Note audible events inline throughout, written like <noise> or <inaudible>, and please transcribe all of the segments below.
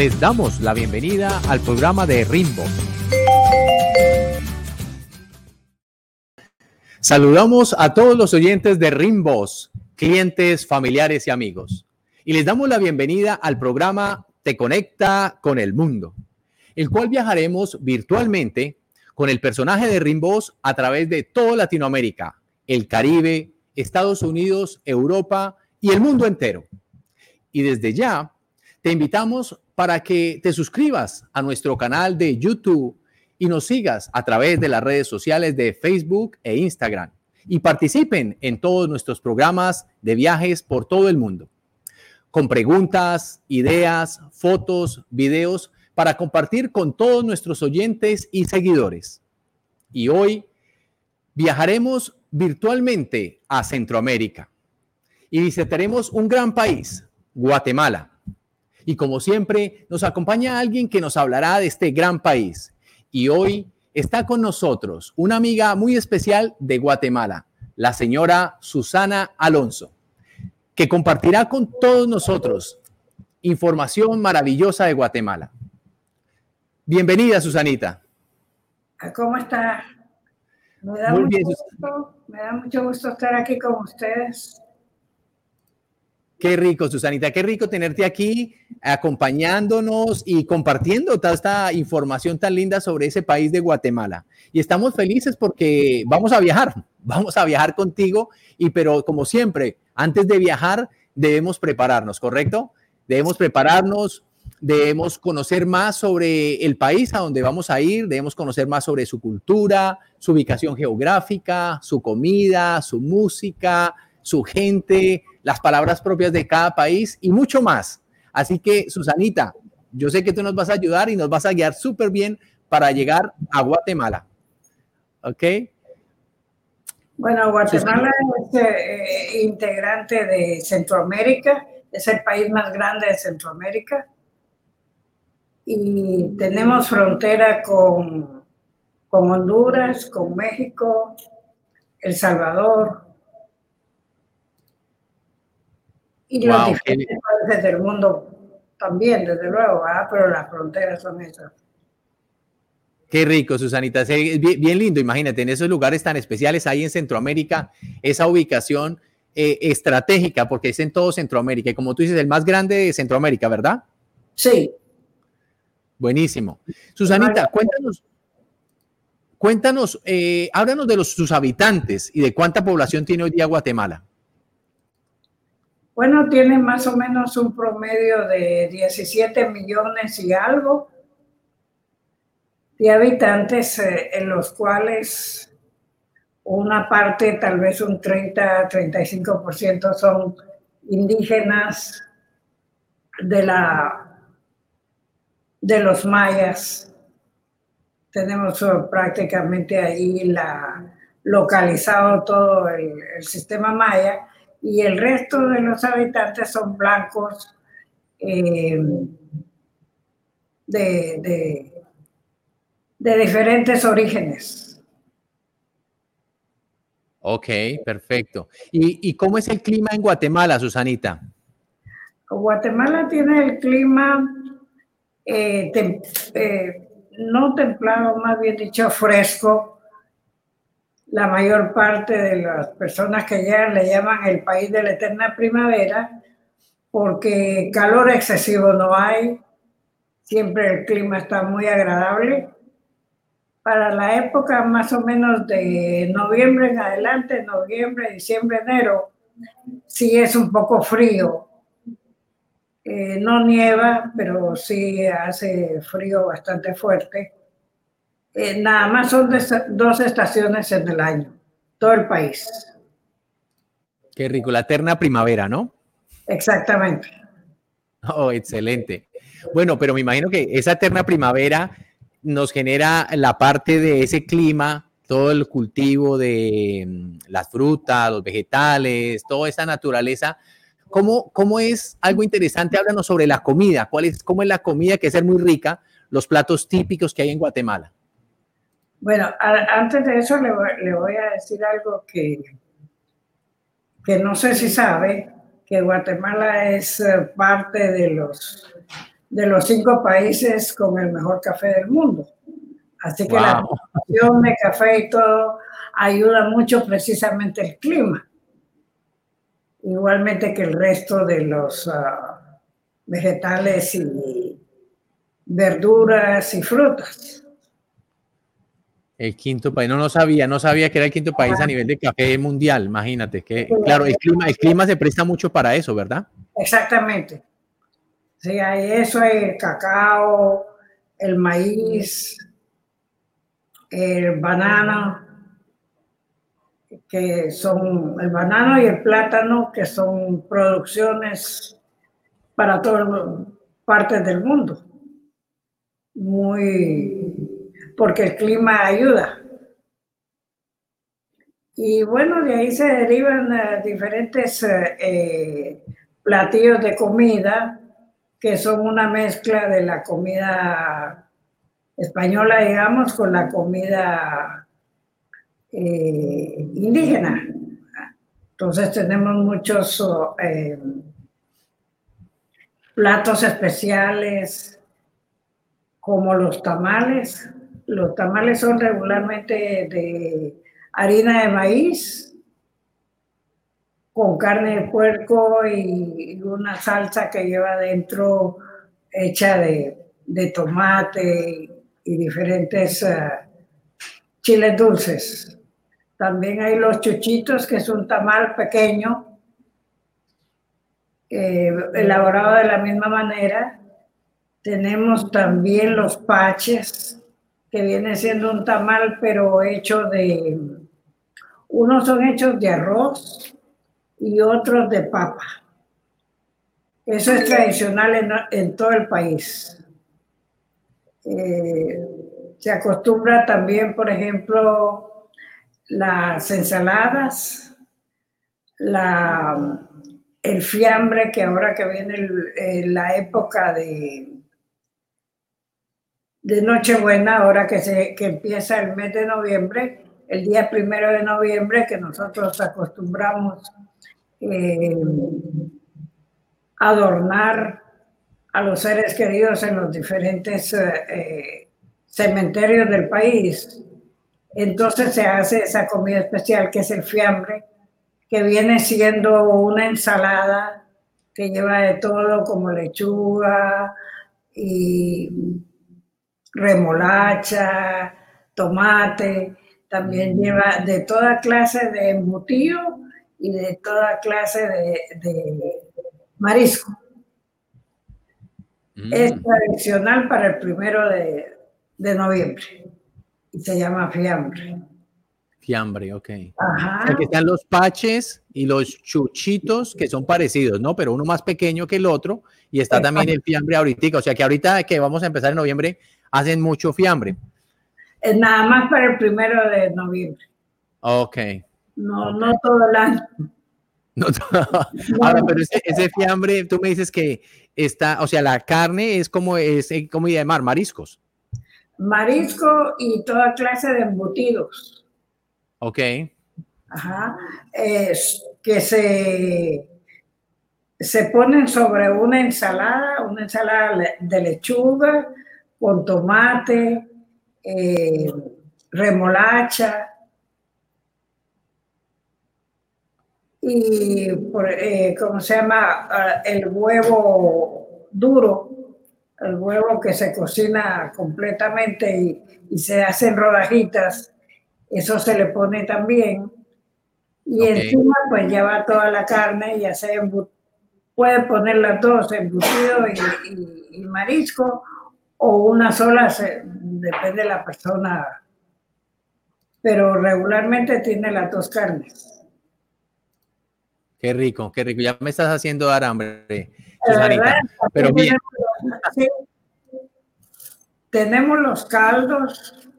Les damos la bienvenida al programa de Rimbo. Saludamos a todos los oyentes de Rimbos, clientes, familiares y amigos. Y les damos la bienvenida al programa Te Conecta con el Mundo, el cual viajaremos virtualmente con el personaje de Rimbos a través de toda Latinoamérica, el Caribe, Estados Unidos, Europa y el mundo entero. Y desde ya te invitamos para que te suscribas a nuestro canal de YouTube y nos sigas a través de las redes sociales de Facebook e Instagram y participen en todos nuestros programas de viajes por todo el mundo, con preguntas, ideas, fotos, videos para compartir con todos nuestros oyentes y seguidores. Y hoy viajaremos virtualmente a Centroamérica y visitaremos un gran país, Guatemala. Y como siempre, nos acompaña alguien que nos hablará de este gran país. Y hoy está con nosotros una amiga muy especial de Guatemala, la señora Susana Alonso, que compartirá con todos nosotros información maravillosa de Guatemala. Bienvenida, Susanita. ¿Cómo está? Me da, mucho Gusto, me da mucho gusto estar aquí con ustedes. Qué rico, Susanita, qué rico tenerte aquí acompañándonos y compartiendo toda esta información tan linda sobre ese país de Guatemala. Y estamos felices porque vamos a viajar, <laughs> vamos a viajar contigo, y pero como siempre, antes de viajar debemos prepararnos, ¿correcto? Debemos prepararnos, debemos conocer más sobre el país a donde vamos a ir, debemos conocer más sobre su cultura, su ubicación geográfica, su comida, su música, su gente, las palabras propias de cada país y mucho más. Así que, Susanita, yo sé que tú nos vas a ayudar y nos vas a guiar súper bien para llegar a Guatemala. ¿Ok? Bueno, Guatemala es eh, integrante de Centroamérica, es el país más grande de Centroamérica y tenemos frontera con, con Honduras, con México, El Salvador, Y los diferentes países del mundo también, desde luego, pero las fronteras son esas. Qué rico, Susanita. Bien, lindo, imagínate, en esos lugares tan especiales, ahí en Centroamérica, esa ubicación eh, estratégica, porque es en todo Centroamérica. Y como tú dices, el más grande de Centroamérica, ¿verdad? Sí. Buenísimo. Susanita, cuéntanos, cuéntanos, eh, háblanos de los, sus habitantes y de cuánta población tiene hoy día Guatemala. Bueno, tiene más o menos un promedio de 17 millones y algo de habitantes, eh, en los cuales una parte, tal vez un 30-35% son indígenas de, la, de los mayas. Tenemos prácticamente ahí localizado todo el sistema maya y el resto de los habitantes son blancos eh, de, de, diferentes orígenes. Ok, perfecto. ¿Y, cómo es el clima en Guatemala, Susanita? Guatemala tiene el clima eh, eh, no templado, más bien dicho fresco, la mayor parte de las personas que llegan le llaman el país de la eterna primavera porque calor excesivo no hay, siempre el clima está muy agradable. Para la época más o menos de noviembre en adelante, noviembre, diciembre, enero, sí es un poco frío. Eh, no nieva, pero sí hace frío bastante fuerte eh, nada más son dos estaciones en el año, todo el país. Qué rico, la eterna primavera, ¿no? Exactamente. Oh, excelente. Bueno, pero me imagino que esa eterna primavera nos genera la parte de ese clima, todo el cultivo de mm, las frutas, los vegetales, toda esa naturaleza. ¿Cómo, ¿Cómo es algo interesante? Háblanos sobre la comida. ¿Cuál es, ¿Cómo es la comida que es muy rica? Los platos típicos que hay en Guatemala. Bueno, antes de eso le voy, a decir algo que, que no sé si sabe, que Guatemala es eh, parte de los de los cinco países con el mejor café del mundo. Así que la producción de café y todo ayuda mucho precisamente el clima. Igualmente que el resto de los ah, vegetales y verduras y frutas. El quinto país, no, no sabía, no sabía que era el quinto país a nivel de café mundial, imagínate, que claro, el clima, el clima se presta mucho para eso, ¿verdad? Exactamente. Sí, hay eso, el cacao, el maíz, el banano, que son el banano y el plátano, que son producciones para todas partes del mundo. Muy, porque el clima ayuda. Y bueno, de ahí se derivan eh, diferentes eh, eh, platillos de comida que son una mezcla de la comida española, digamos, con la comida indígena. Entonces tenemos muchos platos especiales como los tamales. Los tamales son regularmente de harina de maíz, con carne de puerco y, una salsa que lleva dentro hecha de, tomate y diferentes eh, chiles dulces. También hay los chuchitos, que es un tamal pequeño, eh, elaborado de la misma manera. Tenemos también los paches, que viene siendo un tamal, pero hecho de, unos son hechos de arroz y otros de papa. Eso es tradicional en, todo el país. Eh, se acostumbra también, por ejemplo, las ensaladas, la, el fiambre, que ahora que viene la época de, de Nochebuena, ahora que, se, que empieza el mes de noviembre, el día primero de noviembre, que nosotros acostumbramos eh, adornar a los seres queridos en los diferentes eh, eh, cementerios del país. Entonces se hace esa comida especial que es el fiambre, que viene siendo una ensalada que lleva de todo como lechuga y remolacha, tomate, también lleva de toda clase de embutido y de toda clase de, marisco. Mm. Es tradicional para el primero de, noviembre y se llama fiambre. Fiambre, ok. Ajá. que están los paches y los chuchitos que son parecidos, ¿no? Pero uno más pequeño que el otro y está también el fiambre ahorita. O sea que ahorita que vamos a empezar en noviembre hacen mucho fiambre. Es nada más para el primero de noviembre. Ok, no, no todo el año. No, <laughs> Ahora, pero ese, fiambre, tú me dices que está, o sea, la carne es como es eh, comida de mar, mariscos. Marisco y toda clase de embutidos. Ok. Ajá. Es que se, se ponen sobre una ensalada, una ensalada de lechuga con tomate, eh, remolacha, y, por, eh, ¿cómo se llama? Ah, el huevo duro, el huevo que se cocina completamente y, y se hacen rodajitas, eso se le pone también. Y encima pues lleva toda la carne, ya sea puede poner las dos, embutido y, y, marisco, o una sola, depende de la persona, pero regularmente tiene las dos carnes. Qué rico, qué rico. Ya me estás haciendo dar hambre, Susanita. Pero bien. Tenemos los caldos,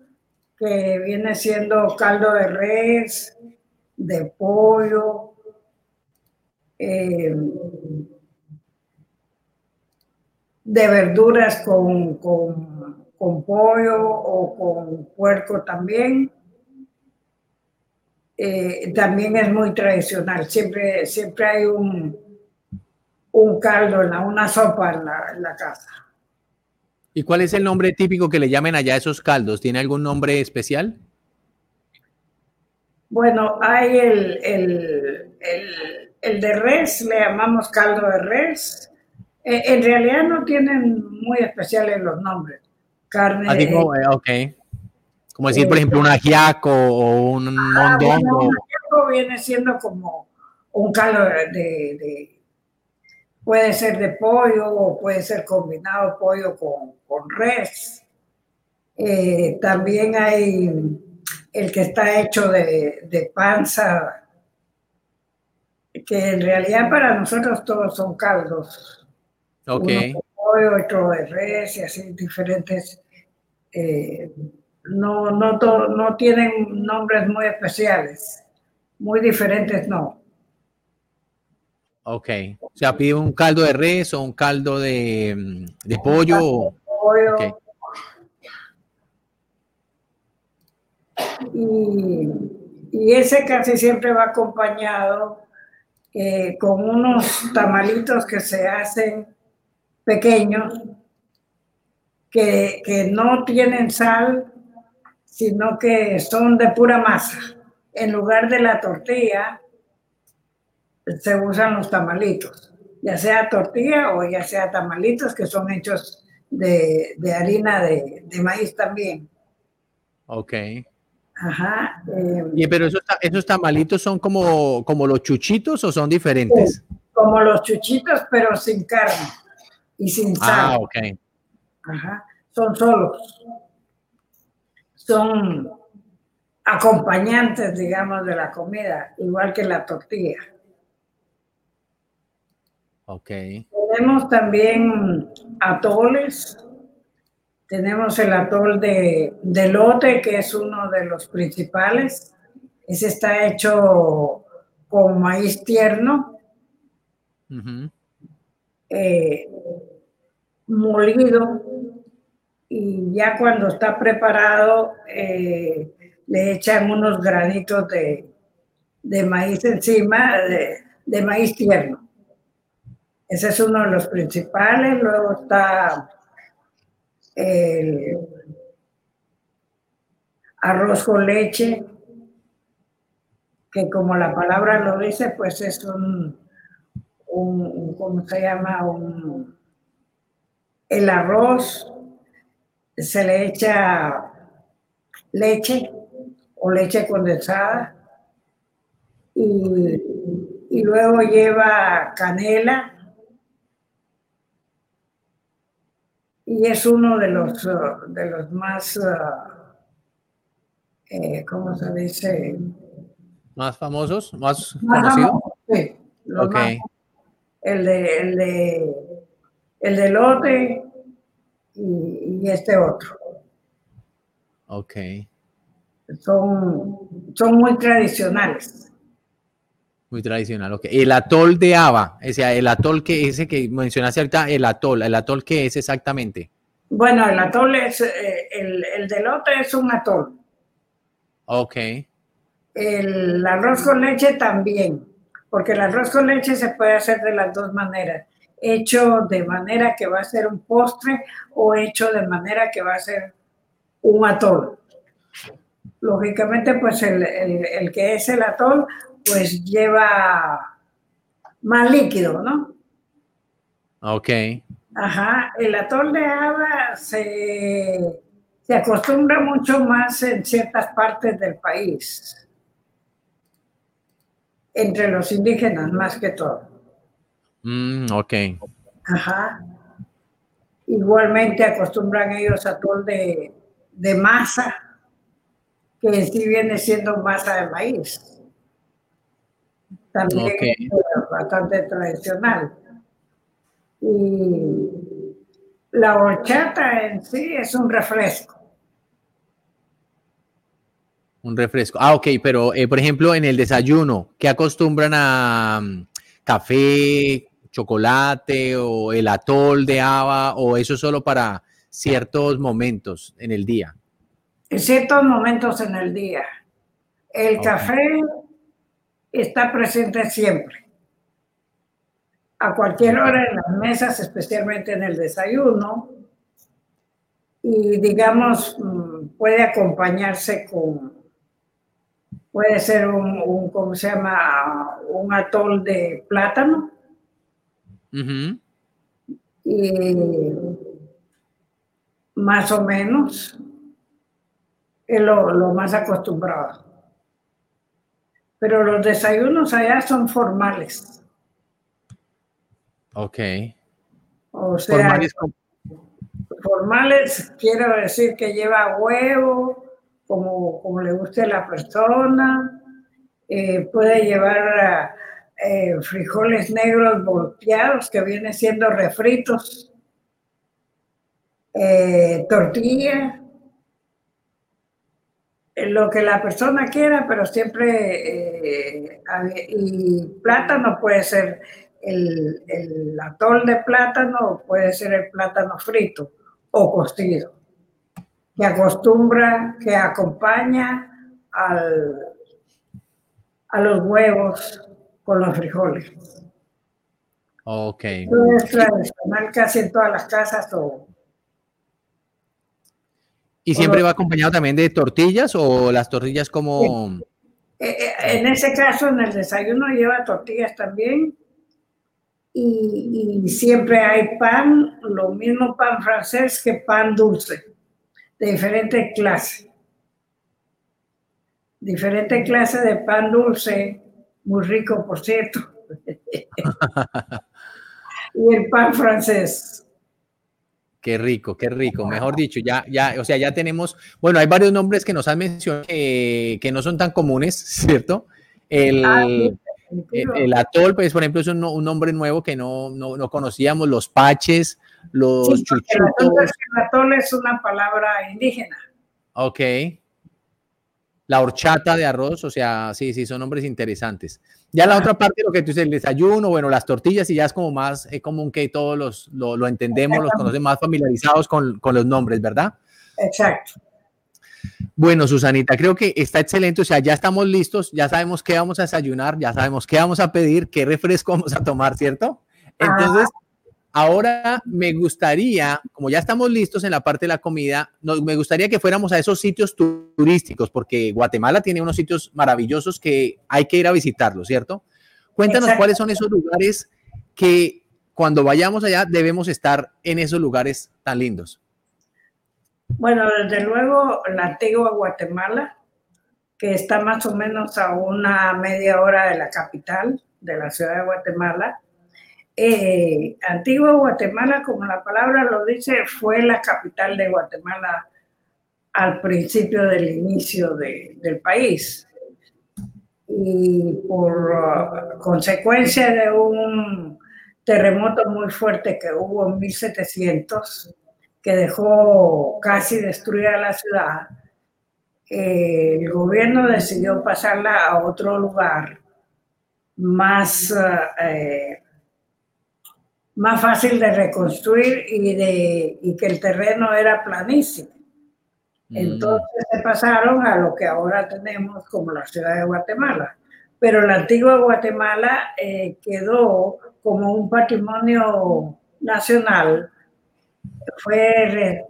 que viene siendo caldo de res, de pollo, eh, de verduras con, con pollo o con puerco también. Eh, también es muy tradicional. Siempre, siempre hay un, un caldo, una sopa en la, casa. ¿Y cuál es el nombre típico que le llamen allá a esos caldos? ¿Tiene algún nombre especial? Bueno, hay el, el, de res, le llamamos caldo de res. Eh, en realidad no tienen muy especiales los nombres. Carne. Ah, digo, eh, ok. Como decir, por ejemplo, un ajiaco o un ah, mondongo. un ajiaco viene siendo como un caldo de, puede ser de pollo o puede ser combinado pollo con, con res. Eh, también hay el que está hecho de, panza, que en realidad para nosotros todos son caldos. Ok. Uno de pollo, otro de res y así diferentes. Eh, no, no, no tienen nombres muy especiales, muy diferentes no. Ok. O sea, pide un caldo de res o un caldo de, de pollo. pollo. Y, ese casi siempre va acompañado eh, con unos tamalitos que se hacen pequeños, que, que no tienen sal, sino que son de pura masa. En lugar de la tortilla, se usan los tamalitos, ya sea tortilla o ya sea tamalitos que son hechos de, harina de, de, maíz también. Ok. Ajá. y, pero esos, esos, tamalitos son como, como los chuchitos o son diferentes? como los chuchitos, pero sin carne y sin sal. Ah, ok. Ajá. Son solos. Son acompañantes, digamos, de la comida, igual que la tortilla. Ok. Tenemos también atoles tenemos el atol de, de lote, que es uno de los principales. Ese está hecho con maíz tierno, eh, molido, y ya cuando está preparado eh, le echan unos granitos de, maíz encima, de, de maíz tierno. Ese es uno de los principales. Luego está el arroz con leche, que como la palabra lo dice, pues es un, un ¿cómo se llama? Un, el arroz se le echa leche o leche condensada y, y luego lleva canela y es uno de los, de los más, uh, eh, ¿cómo se dice? ¿Más famosos? ¿Más, conocidos? Sí, el, de, el, de, el de lote y, este otro. Ok. Son, son muy tradicionales. Muy tradicional, ok. El atol de Ava, ese, el atol que ese que mencionaste ahorita, el atol, el atol que es exactamente. Bueno, el atol es, eh, el, el delote es un atol. Ok. El arroz con leche también, porque el arroz con leche se puede hacer de las dos maneras, hecho de manera que va a ser un postre o hecho de manera que va a ser un atol. Lógicamente, pues el, el, el que es el atol pues lleva más líquido, ¿no? Ok. Ajá, el atol de haba se, se acostumbra mucho más en ciertas partes del país, entre los indígenas más que todo. Mm, ok. Ajá. Igualmente acostumbran ellos atol de, de masa, que sí viene siendo masa de maíz también es bastante tradicional. Y la horchata en sí es un refresco. Un refresco. Ah, ok, pero eh, por ejemplo en el desayuno, ¿qué acostumbran a mm, café, chocolate o el atol de haba o eso solo para ciertos momentos en el día? En ciertos momentos en el día. El café está presente siempre. A cualquier hora en las mesas, especialmente en el desayuno. y digamos, mm, puede acompañarse con, puede ser un, ¿cómo se llama? Un atol de plátano. Y más o menos es lo, más acostumbrado. Pero los desayunos allá son formales. Ok. O sea, formales, formales quiero decir que lleva huevo, como, como le guste a la persona, eh, puede llevar eh, frijoles negros volteados que vienen siendo refritos, eh, tortilla, lo que la persona quiera, pero siempre, y plátano puede ser el, el atol de plátano, puede ser el plátano frito o cocido que acostumbra, que acompaña al, a los huevos con los frijoles. Ok. es tradicional casi en todas las casas. O, ¿Y siempre va acompañado también de tortillas o las tortillas como... Eh, eh, en ese caso, en el desayuno lleva tortillas también. Y, y, siempre hay pan, lo mismo pan francés que pan dulce de diferentes clases. Diferentes clases de pan dulce, muy rico, por cierto. <laughs> y el pan francés. Qué rico, qué rico. Mejor dicho, ya, ya, o sea, ya tenemos, bueno, hay varios nombres que nos han mencionado que, no son tan comunes, <laughs> ¿cierto? El, ah, el, atol, pues, por ejemplo, es un, nombre nuevo que no, no, conocíamos, los paches, los chuchitos. El atol es una palabra indígena. Ok. La horchata de arroz, o sea, sí, sí, son nombres interesantes. Ya la otra parte, lo que tú dices, el desayuno, bueno, las tortillas, y ya es como más es común que todos los, lo, lo entendemos, los conocemos más familiarizados con, con los nombres, ¿verdad? Exacto. Bueno, Susanita, creo que está excelente. O sea, ya estamos listos, ya sabemos qué vamos a desayunar, ya sabemos qué vamos a pedir, qué refresco vamos a tomar, ¿cierto? Entonces, ahora me gustaría, como ya estamos listos en la parte de la comida, me gustaría que fuéramos a esos sitios turísticos, porque Guatemala tiene unos sitios maravillosos que hay que ir a visitarlos, ¿cierto? Cuéntanos cuáles son esos lugares que cuando vayamos allá debemos estar en esos lugares tan lindos. Bueno, desde luego la antigua Guatemala, que está más o menos a una media hora de la capital, de la ciudad de Guatemala. Eh, antigua Guatemala, como la palabra lo dice, fue la capital de Guatemala al principio del inicio del país. Y por uh, consecuencia de un terremoto muy fuerte que hubo en 1700, que dejó casi destruida la ciudad, eh, el gobierno decidió pasarla a otro lugar más, eh, más fácil de reconstruir y, de, y que el terreno era planísimo. Mm. Entonces se pasaron a lo que ahora tenemos como la ciudad de Guatemala. Pero la antigua Guatemala eh, quedó como un patrimonio nacional fue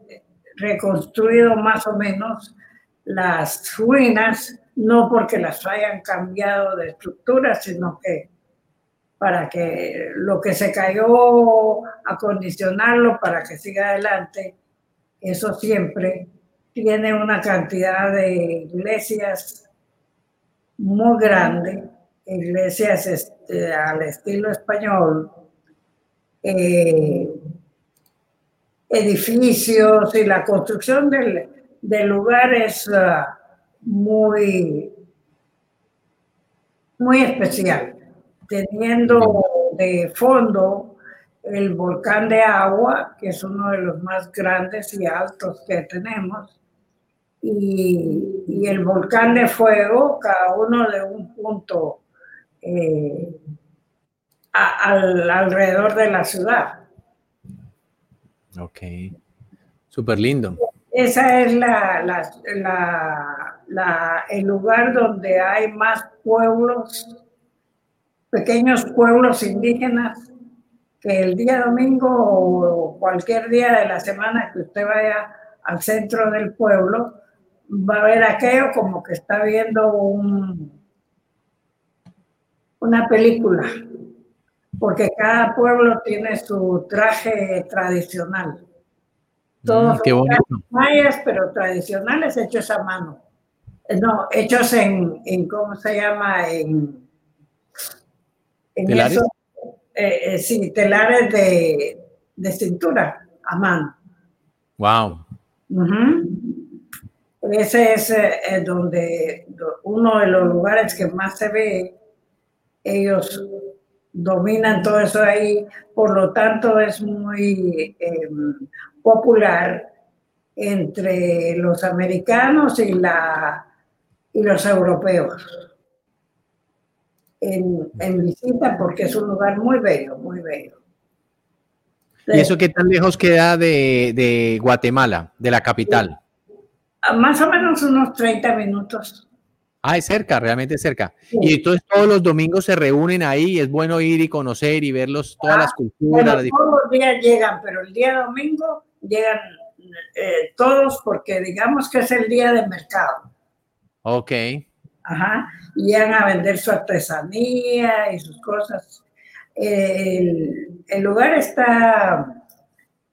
reconstruido más o menos las ruinas, no porque las hayan cambiado de estructura, sino que para que lo que se cayó, acondicionarlo para que siga adelante, eso siempre tiene una cantidad de iglesias muy grande, iglesias este, al estilo español, eh, edificios y la construcción del, lugar es ah, muy, muy especial, teniendo de fondo el volcán de agua, que es uno de los más grandes y altos que tenemos, y, el volcán de fuego, cada uno de un punto eh, alrededor de la ciudad. Ok, súper lindo. Esa es la, la, el lugar donde hay más pueblos, pequeños pueblos indígenas, que el día domingo o cualquier día de la semana que usted vaya al centro del pueblo, va a ver aquello como que está viendo un, una película, porque cada pueblo tiene su traje tradicional. Todos mm, mayas, pero tradicionales hechos a mano. Eh, no, hechos en, en ¿cómo se llama? En, en ¿Telares? Eh, eh, sí, telares de, de, cintura a mano. Wow. Ese es donde uno de los lugares que más se ve. Ellos dominan todo eso ahí, por lo tanto es muy em, popular entre los americanos y, la, y los europeos en, visita porque es un lugar muy bello, muy bello. ¿Y eso qué tan lejos queda de, Guatemala, de la capital? Más o menos unos 30 minutos. Ah, es cerca, realmente cerca. Y entonces todos los domingos se reúnen ahí, es bueno ir y conocer y verlos, todas las ah, culturas. todos los días llegan, pero el día domingo llegan eh, todos porque digamos que es el día de mercado. Ok. Ajá, y llegan a vender su artesanía y sus cosas. El, lugar está,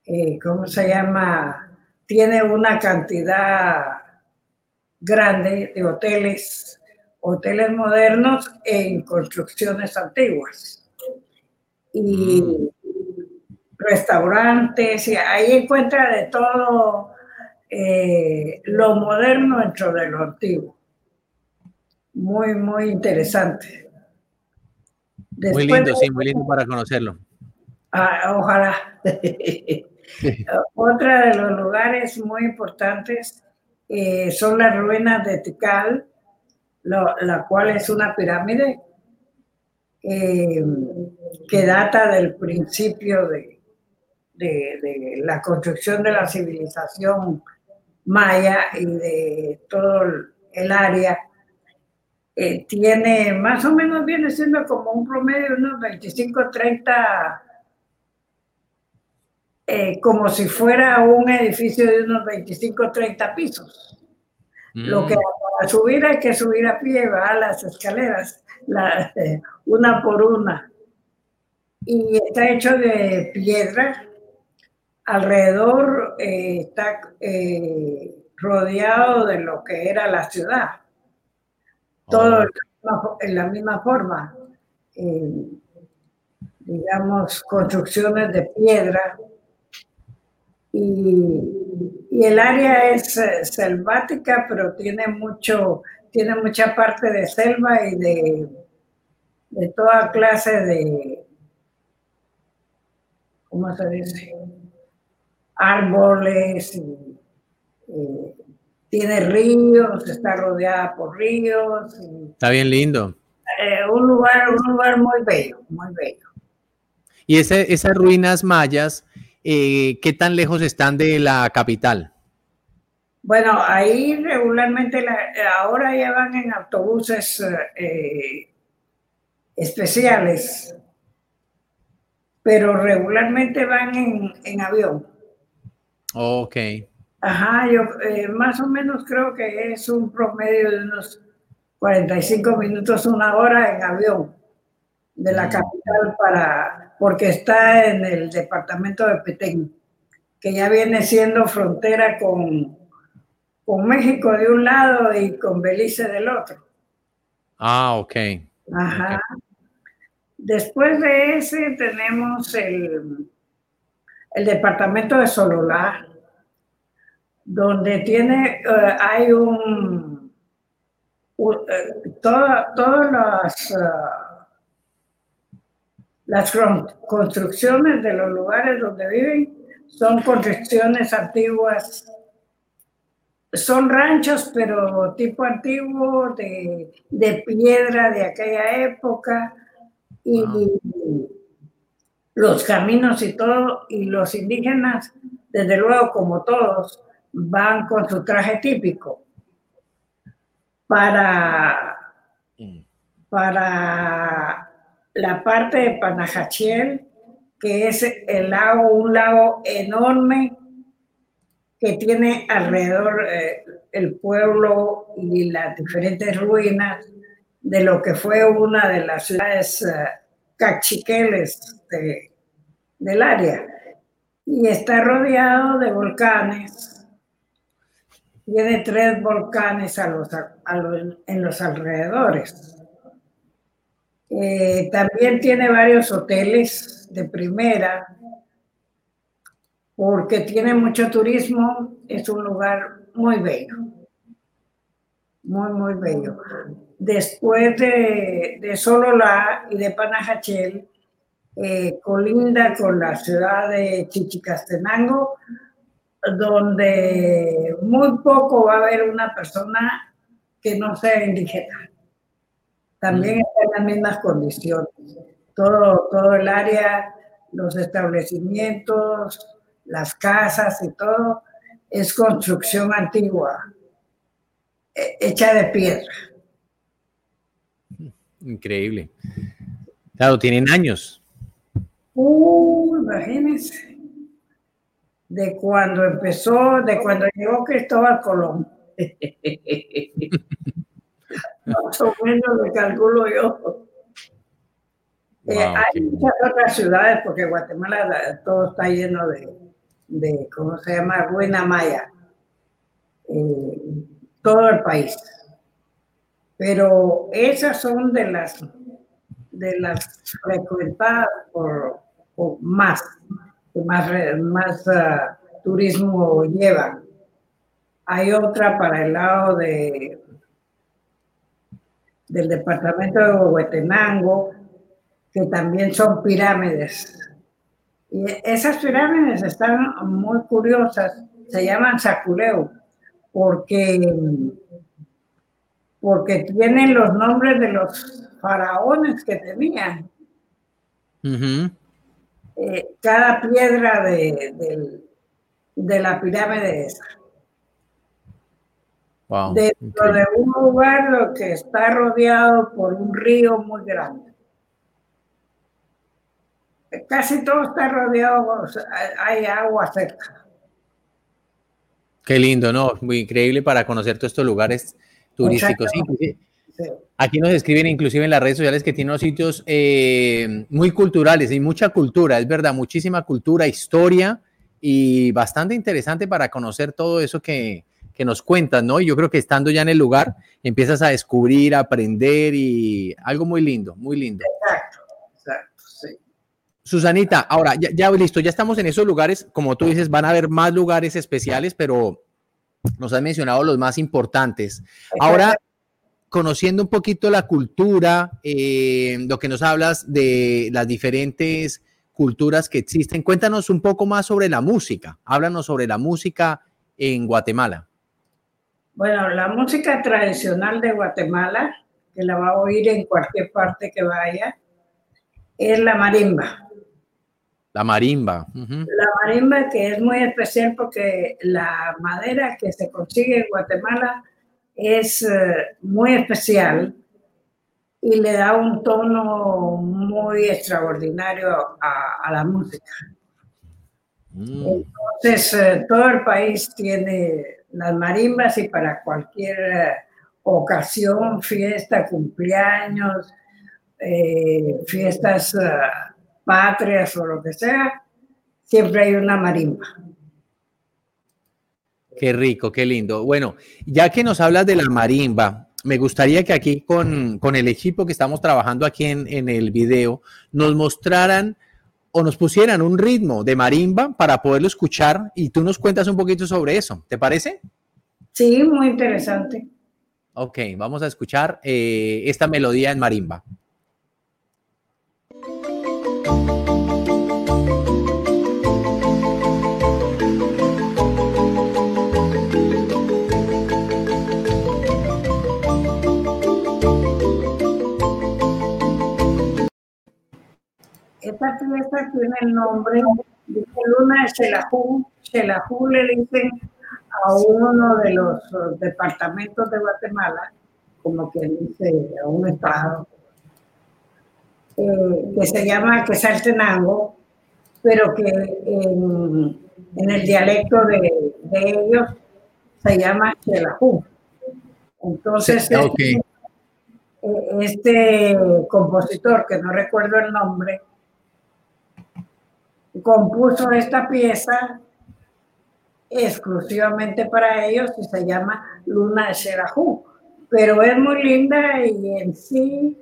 eh, ¿cómo se llama? Tiene una cantidad grande de hoteles, hoteles modernos en construcciones antiguas. Y mm restaurantes, y ahí encuentra de todo eh, lo moderno dentro de lo antiguo. Muy, muy interesante. muy lindo, sí, muy lindo para conocerlo. Ah, ojalá. <laughs> Otra de los lugares muy importantes eh, son las ruinas de Tikal, la cual es una pirámide eh, que data del principio de, de, la construcción de la civilización maya y de todo el área, eh, tiene más o menos viene siendo como un promedio de unos 25, 30, eh, como si fuera un edificio de unos 25, 30 pisos. Lo que mm. para subir hay que subir a pie, va a las escaleras, una por una. Y está hecho de piedra, alrededor eh, está eh, rodeado de lo que era la ciudad. Todo en la misma forma. Eh, digamos, construcciones de piedra. Y, y, el área es selvática, pero tiene mucho, tiene mucha parte de selva y de, de toda clase de, ¿cómo se dice? árboles, y, tiene ríos, está rodeada por ríos. está bien lindo. Eh, un, lugar, un lugar muy bello, muy bello. ¿Y ese, esas ruinas mayas, eh, qué tan lejos están de la capital? Bueno, ahí regularmente, ahora ya van en autobuses eh, especiales, pero regularmente van en, en avión. Ok. Ajá, yo eh, más o menos creo que es un promedio de unos 45 minutos, una hora en avión de la mm. capital para, porque está en el departamento de Petén, que ya viene siendo frontera con, con México de un lado y con Belice del otro. Ah, ok. Ajá. Después de ese tenemos el, el departamento de Sololá, donde tiene, eh, hay un, eh, todas las, uh, las construcciones de los lugares donde viven son construcciones antiguas, son ranchos, pero tipo antiguo, de, de piedra de aquella época, y, los caminos y todo, y los indígenas, desde luego, como todos, van con su traje típico para, mm. para la parte de Panajachiel, que es el lago, un lago enorme que tiene alrededor eh, el pueblo y las diferentes ruinas de lo que fue una de las ciudades uh, cachiqueles de, del área. Y está rodeado de volcanes. Tiene tres volcanes a los, en los alrededores. Eh, también tiene varios hoteles de primera, porque tiene mucho turismo, es un lugar muy bello, muy, muy bello. Después de, de Sololá y de Panajachel, eh, colinda con la ciudad de Chichicastenango, donde muy poco va a haber una persona que no sea indígena. También mm. está en las mismas condiciones. Todo, todo el área, los establecimientos, las casas y todo, es construcción antigua, e, hecha de piedra. Increíble. Claro, tienen años. Uh, imagínense. De cuando empezó, de cuando llegó Cristóbal Colón. <laughs> Más o menos lo calculo yo. Eh, hay muchas otras ciudades, porque Guatemala todo está lleno de, de, ¿cómo se llama? Ruina Maya, eh, todo el país. Pero esas son de las, de las frecuentadas por, más, que más, más ah, turismo lleva. Hay otra para el lado de, del departamento de Huetenango, que también son pirámides y esas pirámides están muy curiosas, se llaman Saculeu, porque, porque tienen los nombres de los faraones que tenían. Eh, cada piedra de, de, la pirámide esa. Dentro de un lugar que está rodeado por un río muy grande casi todo está rodeado, hay agua cerca. Qué lindo, ¿no? Muy increíble para conocer todos estos lugares turísticos. Aquí nos escriben inclusive en las redes sociales que tiene unos sitios eh, muy culturales y mucha cultura, es verdad, muchísima cultura, historia y bastante interesante para conocer todo eso que, que nos cuentas, ¿no? Y yo creo que estando ya en el lugar empiezas a descubrir, a aprender y algo muy lindo, muy lindo. Exacto, exacto. Susanita, ahora ya, ya, listo, ya estamos en esos lugares, como tú dices, van a haber más lugares especiales, pero nos has mencionado los más importantes. Ahora, conociendo un poquito la cultura, eh, lo que nos hablas de las diferentes culturas que existen, cuéntanos un poco más sobre la música, háblanos sobre la música en Guatemala. Bueno, la música tradicional de Guatemala, que la va a oír en cualquier parte que vaya, es la marimba. La marimba. La marimba que es muy especial porque la madera que se consigue en Guatemala es eh, muy especial y le da un tono muy extraordinario a, la música. Mm. Entonces, eh, todo el país tiene las marimbas y para cualquier eh, ocasión, fiesta, cumpleaños, fiestas patrias o lo que sea, siempre hay una marimba. Qué rico, qué lindo. Bueno, ya que nos hablas de la marimba, me gustaría que aquí con, el equipo que estamos trabajando aquí en, en, el video, nos mostraran o nos pusieran un ritmo de marimba para poderlo escuchar y tú nos cuentas un poquito sobre eso. ¿Te parece? Sí, muy interesante. Ok, vamos a escuchar eh, esta melodía en marimba. Esta fiesta tiene el nombre de Luna de Xelajú. Xelajú le dicen a uno de los departamentos de Guatemala, como que dice a un estado, eh, que se quiesa Quesaltenango, pero que en, en el dialecto de, ellos se llama Xelajú. Entonces, este, este compositor, que no recuerdo el nombre, compuso esta pieza exclusivamente para ellos y se llama Luna de Xelajú. Pero es muy linda y en sí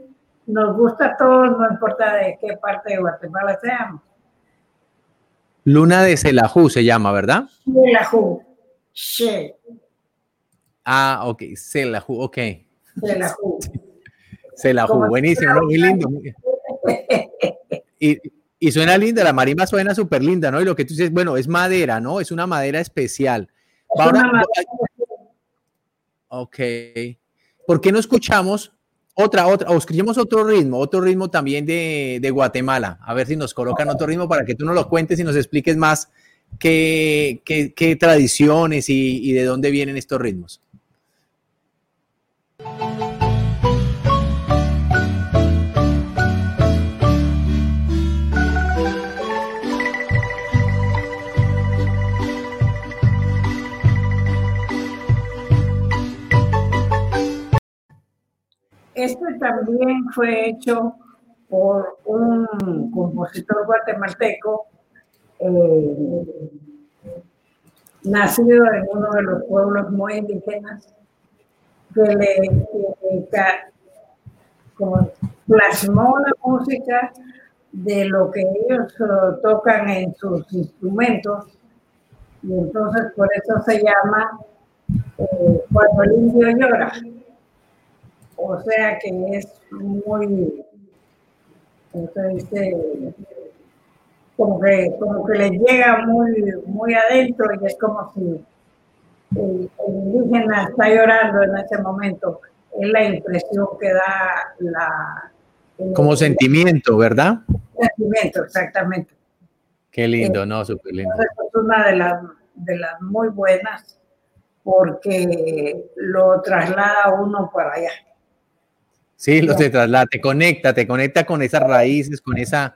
nos gusta a todos, no importa de qué parte de Guatemala seamos. Luna de Celajú se llama, ¿verdad? Celajú. Sí. Ah, ok, Celajú, ok. Celajú. Celajú, buenísimo, muy lindo. <laughs> Y, y, suena linda, la marimba suena súper linda, ¿no? Y lo que tú dices, bueno, es madera, ¿no? Es una madera especial. Ahora, ok. ¿Por qué no escuchamos otra, otra, o escribimos otro ritmo, otro ritmo también de, de, Guatemala. A ver si nos colocan otro ritmo para que tú nos lo cuentes y nos expliques más qué, qué, qué tradiciones y, y de dónde vienen estos ritmos. Este también fue hecho por un compositor guatemalteco eh, nacido en uno de los pueblos muy indígenas que le plasmó la música de lo que ellos uh, tocan en sus instrumentos y entonces por eso se llama eh, Cuando el indio llora. O sea que es muy, como que, como que le llega muy, muy adentro y es como si el, indígena está llorando en ese momento. Es la impresión que da la... Como sentimiento, ¿verdad? Sentimiento, exactamente. Qué lindo, ¿no? Súper lindo. Es una de las, de las muy buenas porque lo traslada uno para allá. Sí, lo te traslada, te conecta, te conecta con esas raíces, con esa,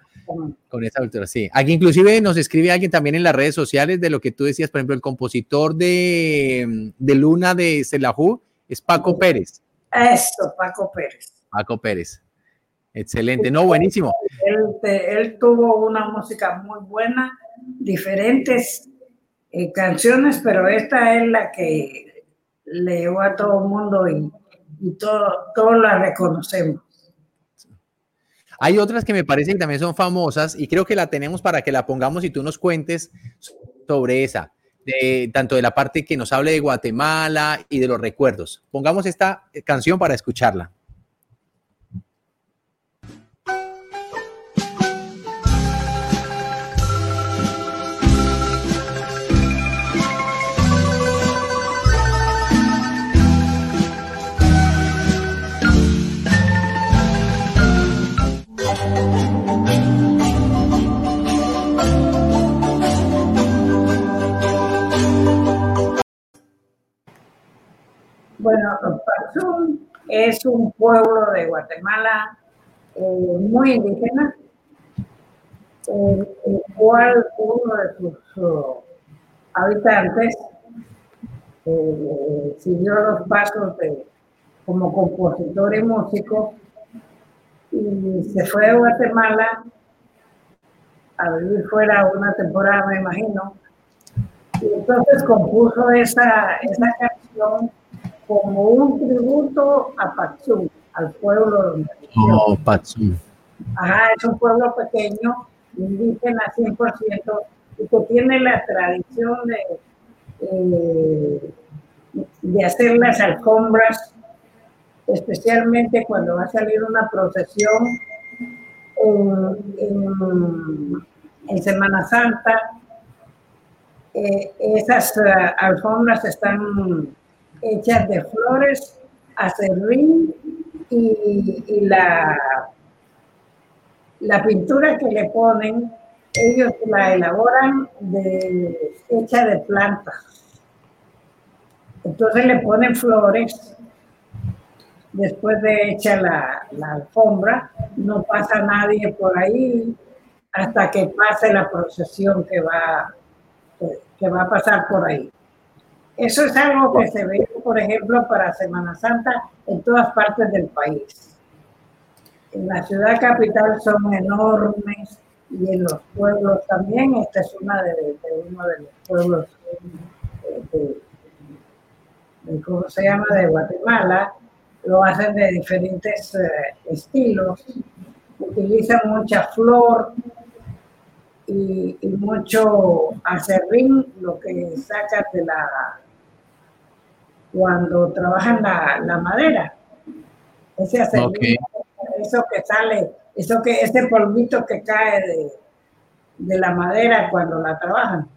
con esa cultura. Sí. Aquí inclusive nos escribe alguien también en las redes sociales de lo que tú decías, por ejemplo, el compositor de, de Luna de Celajú es Paco Pérez. Eso, Paco Pérez. Paco Pérez. Excelente, no, buenísimo. Él, tuvo una música muy buena, diferentes eh, canciones, pero esta es la que le llevó a todo el mundo y y todo, todos la reconocemos. Hay otras que me parecen que también son famosas y creo que la tenemos para que la pongamos y tú nos cuentes sobre esa, tanto de la parte que nos hable de Guatemala y de los recuerdos. Pongamos esta canción para escucharla. Bueno, Patzún es un pueblo de Guatemala eh, muy indígena, el cual uno de sus habitantes eh, siguió los pasos de, como compositor y músico y se fue a Guatemala a vivir fuera una temporada, me imagino. Y entonces compuso esa, esa canción como un tributo a Patsum, al pueblo donde Oh, Patsum. Ajá, es un pueblo pequeño, indígena 100%, y que tiene la tradición de, eh, de hacer las alfombras, especialmente cuando va a salir una procesión en, Semana Santa. Eh, esas uh, alfombras están hechas de flores, acerrín y, y la, la pintura que le ponen, ellos la elaboran de, hecha de plantas. Entonces le ponen flores, después de hecha la, la, alfombra, no pasa nadie por ahí hasta que pase la procesión que va, que va a pasar por ahí. Eso es algo que se ve, por ejemplo, para Semana Santa en todas partes del país. En la ciudad capital son enormes y en los pueblos también. Esta es una de, uno de los pueblos eh, de, ¿cómo se llama?, de Guatemala. Lo hacen de diferentes eh, estilos. Utilizan mucha flor, y, mucho acerrín, lo que saca de la cuando trabajan la, la madera. Ese acerrín, eso que sale, eso que, ese polvito que cae de, de la madera cuando la trabajan.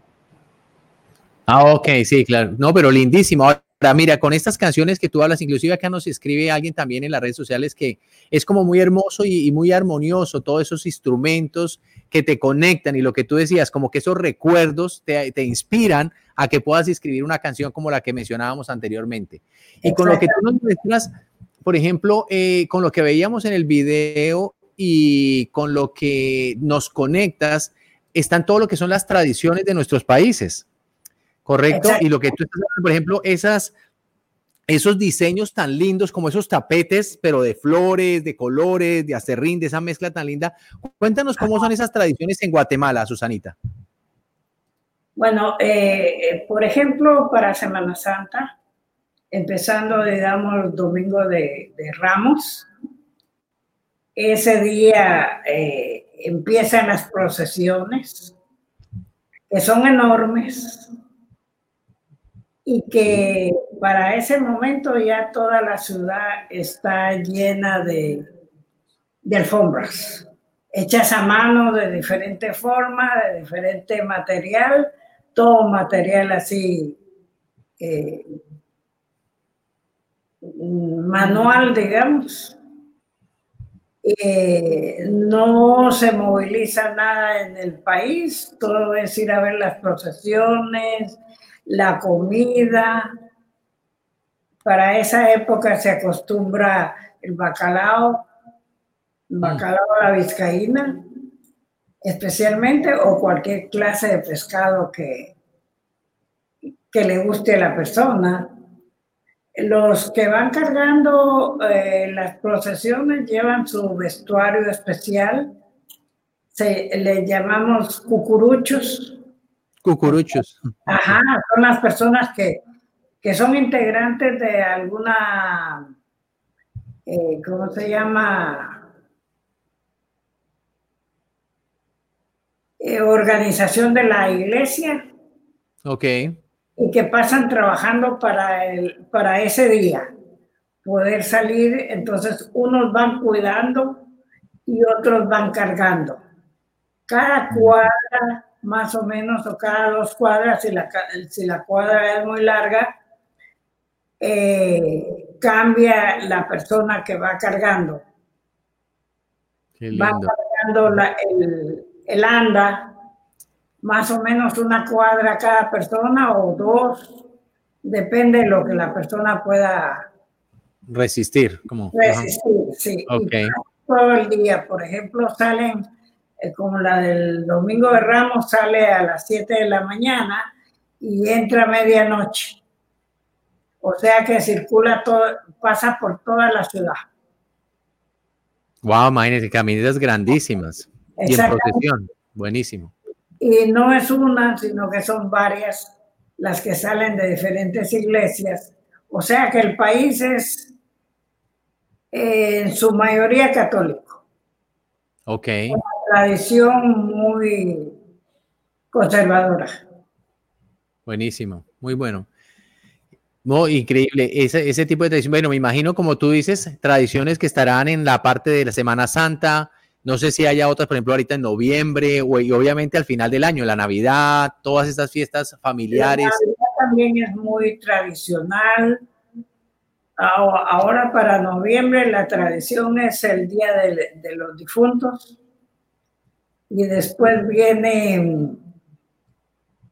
Ah, ok, sí, claro. No, pero lindísimo. Ahora, mira, con estas canciones que tú hablas, inclusive acá nos escribe alguien también en las redes sociales que es como muy hermoso y, y muy armonioso todos esos instrumentos que te conectan y lo que tú decías, como que esos recuerdos te, inspiran a que puedas escribir una canción como la que mencionábamos anteriormente. Y con lo que tú nos muestras, por ejemplo, eh, con lo que veíamos en el video y con lo que nos conectas, están todo lo que son las tradiciones de nuestros países, ¿correcto? Y lo que tú estás por ejemplo, esas esos diseños tan lindos como esos tapetes, pero de flores, de colores, de acerrín, de esa mezcla tan linda. Cuéntanos cómo son esas tradiciones en Guatemala, Susanita. Bueno, eh, eh, por ejemplo, para Semana Santa, empezando, digamos, domingo de, Ramos, ese día eh, empiezan las procesiones, que son enormes, y que para ese momento ya toda la ciudad está llena de, alfombras, hechas a mano de diferente forma, de diferente material, todo material así eh, manual, digamos. Eh, no se moviliza nada en el país, todo es ir a ver las procesiones, la comida. Para esa época se acostumbra el bacalao, el mm. bacalao a la vizcaína, especialmente, o cualquier clase de pescado que, que le guste a la persona. Los que van cargando eh, las procesiones llevan su vestuario especial, se, le llamamos cucuruchos, Cucuruchos. Ajá, son las personas que, son integrantes de alguna, eh, ¿cómo se llama? Eh, organización de la iglesia. Ok. Y que pasan trabajando para, el, para ese día, poder salir. Entonces, unos van cuidando y otros van cargando. Cada cuadra más o menos, o cada dos cuadras, si la, si la cuadra es muy larga, eh, cambia la persona que va cargando. Va cargando el, el, anda, más o menos una cuadra cada persona o dos, depende de lo que la persona pueda resistir. Como, resistir, sí. todo el día, por ejemplo, salen como la del domingo de Ramos, sale a las 7 de la mañana y entra a medianoche. O sea que circula todo, pasa por toda la ciudad. Wow, imagínense, caminatas grandísimas. Y en procesión, buenísimo. Y no es una, sino que son varias las que salen de diferentes iglesias. O sea que el país es eh, en su mayoría católico. Ok tradición muy conservadora. Buenísimo, muy bueno. No, increíble, ese, ese tipo de tradición. Bueno, me imagino, como tú dices, tradiciones que estarán en la parte de la Semana Santa. No sé si haya otras, por ejemplo, ahorita en noviembre o, y obviamente al final del año, la Navidad, todas estas fiestas familiares. La Navidad también es muy tradicional. Ahora para noviembre la tradición es el Día de, de los Difuntos y después viene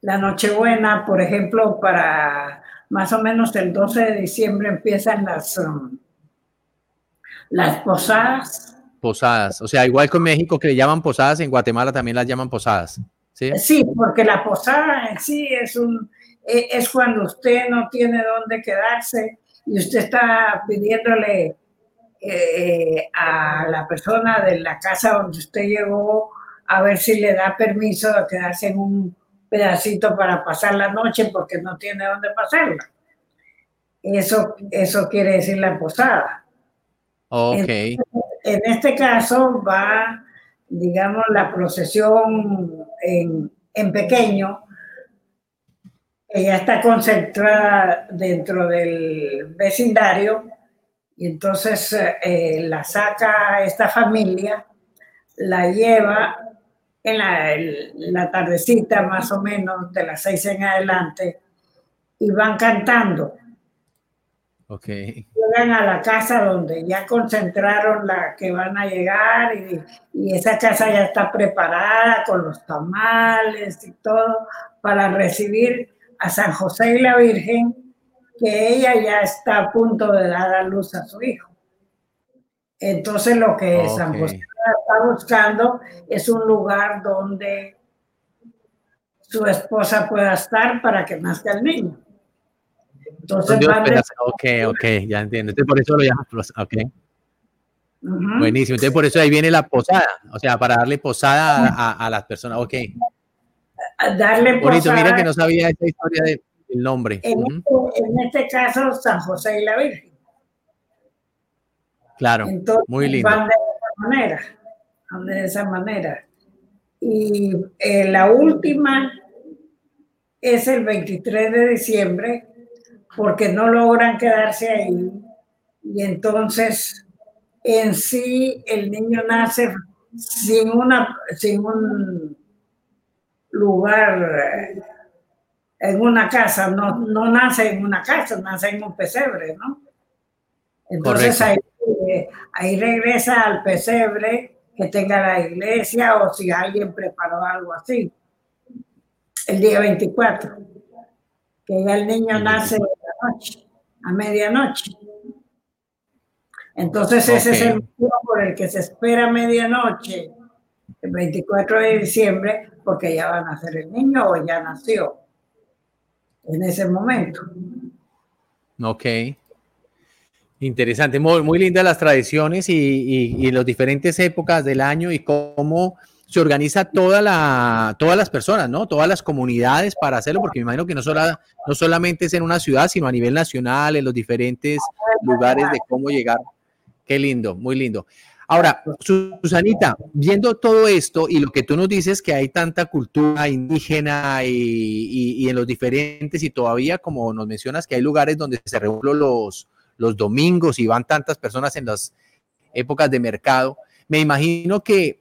la Nochebuena, por ejemplo, para más o menos el 12 de diciembre empiezan las, um, las posadas. Posadas, o sea, igual con México que le llaman posadas, en Guatemala también las llaman posadas. ¿sí? porque la posada en sí es, un, e, es cuando usted no tiene dónde quedarse y usted está pidiéndole eh, a la persona de la casa donde usted llegó a ver si le da permiso de quedarse en un pedacito para pasar la noche porque no tiene dónde pasarla. Eso, eso quiere decir la posada. Ok. en este caso va, digamos, la procesión en, en pequeño, que ya está concentrada dentro del vecindario, y entonces eh, la saca esta familia, la lleva en la, tardecita más o menos, de las seis en adelante, y van cantando. Ok. Llegan a la casa donde ya concentraron la que van a llegar y, y, esa casa ya está preparada con los tamales y todo para recibir a San José y la Virgen, que ella ya está a punto de dar a luz a su hijo. Entonces lo que San José está buscando es un lugar donde su esposa pueda estar para que nazca el niño. Entonces, ok, ok, ya entiendo. Entonces por eso lo llaman, ok. Buenísimo. Entonces por eso ahí viene la posada, o sea, para darle posada a, a, las personas, ok. Darle Bonito, mira que no sabía esta historia del nombre. En, este, en este caso, San José y la Virgen. Claro, muy lindo. Van de manera, de esa manera. Y eh, la última es el 23 de diciembre, porque no logran quedarse ahí. Y entonces, en sí, el niño nace sin, una, sin un lugar, en una casa, no, no nace en una casa, nace en un pesebre, ¿no? Entonces ahí ahí regresa al pesebre que tenga la iglesia o si alguien preparó algo así. El día 24, que ya el niño nace a medianoche. Entonces ese es el motivo por el que se espera medianoche, el 24 de diciembre, porque ya va a nacer el niño o ya nació en ese momento. Ok. Interesante, muy, muy lindas las tradiciones y, y, las diferentes épocas del año y cómo se organiza toda la, todas las personas, ¿no? Todas las comunidades para hacerlo, porque me imagino que no, solo, no solamente es en una ciudad, sino a nivel nacional, en los diferentes lugares de cómo llegar. Qué lindo, muy lindo. Ahora, Susanita, viendo todo esto y lo que tú nos dices, que hay tanta cultura indígena y, y en los diferentes, y todavía, como nos mencionas, que hay lugares donde se reúnen los, los domingos y van tantas personas en las épocas de mercado. Me imagino que,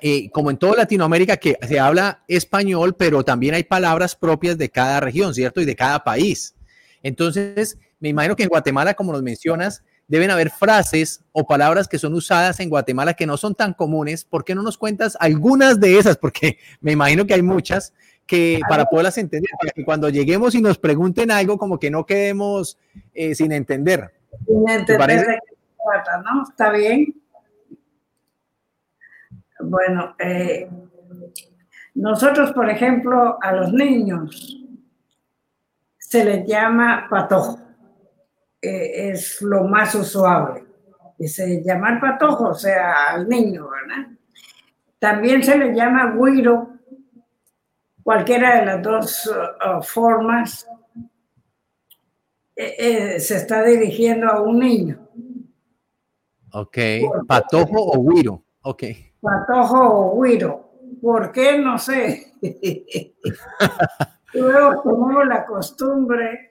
eh, como en toda Latinoamérica, que se habla español, pero también hay palabras propias de cada región, ¿cierto? Y de cada país. Entonces, me imagino que en Guatemala, como nos mencionas, deben haber frases o palabras que son usadas en Guatemala que no son tan comunes. ¿Por qué no nos cuentas algunas de esas? Porque me imagino que hay muchas que para poderlas entender, para que cuando lleguemos y nos pregunten algo, como que no quedemos eh, sin entender. Sin entender ¿no? ¿Está bien? Bueno, eh, nosotros, por ejemplo, a los niños se les llama patojo. Eh, es lo más usual. Y se llama patojo, o sea, al niño, ¿verdad? También se le llama guiro cualquiera de las dos uh, uh, formas eh, eh, se está dirigiendo a un niño. Ok, patojo o guiro. Ok. Patojo o guiro. ¿Por qué? No sé. <laughs> Luego tenemos la costumbre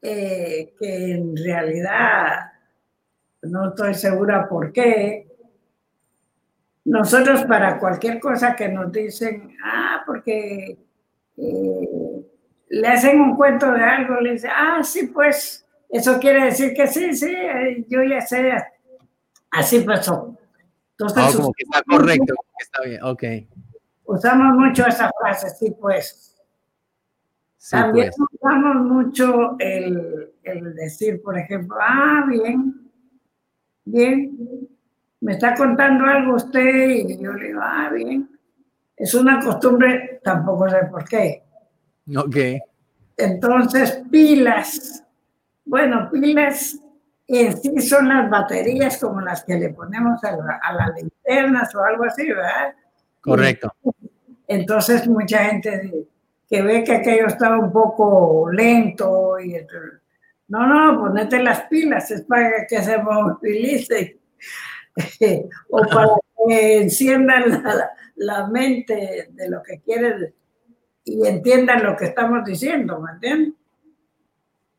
eh, que en realidad no estoy segura por qué, nosotros para cualquier cosa que nos dicen, ah, porque eh, le hacen un cuento de algo, le dicen, ah, sí, pues, eso quiere decir que sí, sí, eh, yo ya sé, así pasó. Entonces, como que está correcto, está bien, ok. Usamos mucho esa frase, sí, pues. También pues. usamos mucho el, el decir, por ejemplo, ah, bien, bien, me está contando algo usted y yo le digo, ah, bien. Es una costumbre tampoco sé por qué. Ok. Entonces, pilas. Bueno, pilas en sí son las baterías como las que le ponemos a, las linternas o algo así, ¿verdad? Correcto. Entonces, mucha gente que ve que aquello estaba un poco lento y no, no, ponete las pilas, es para que se movilice <laughs> o para que enciendan la, mente de lo que quieren y entiendan lo que estamos diciendo, ¿me entiendes?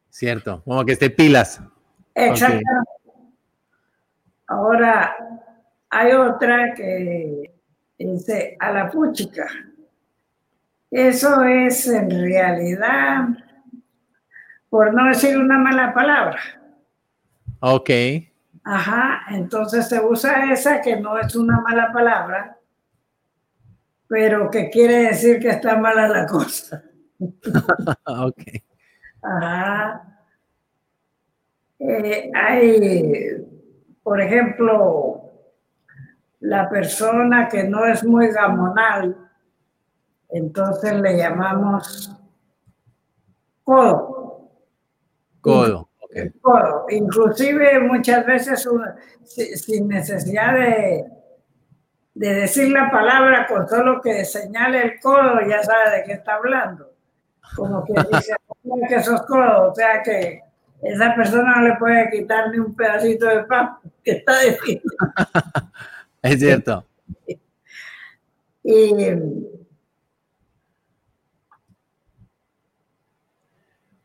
Cierto, como que esté pilas. Exacto. Ahora, hay otra que dice a la puchica. Eso es en realidad, por no decir una mala palabra. Ok. Ajá, entonces se usa esa que no es una mala palabra, pero que quiere decir que está mala la cosa. <laughs> ok. Ajá. Eh, hay, por ejemplo, la persona que no es muy gamonal, entonces le llamamos codo. Codo. Codo. Inclusive muchas veces sin necesidad de, de decir la palabra, con solo que señale el codo, ya sabe de qué está hablando. Como que dice <laughs> que sos codo, o sea que esa persona no le puede quitar ni un pedacito de pan que está difícil. <laughs> es cierto. Y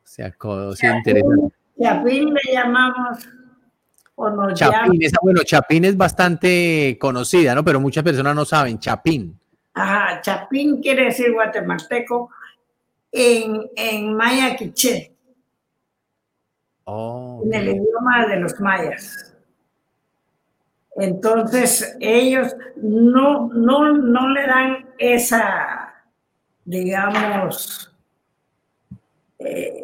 se acordó, sí, interesante. Chapín le llamamos o Chapín, esa, bueno, Chapín es bastante conocida, ¿no? Pero muchas personas no saben, Chapín. Ajá, Chapín quiere decir guatemalteco en, en maya quiché. Oh, en el idioma de los mayas. Entonces, ellos no, no, no le dan esa, digamos, eh,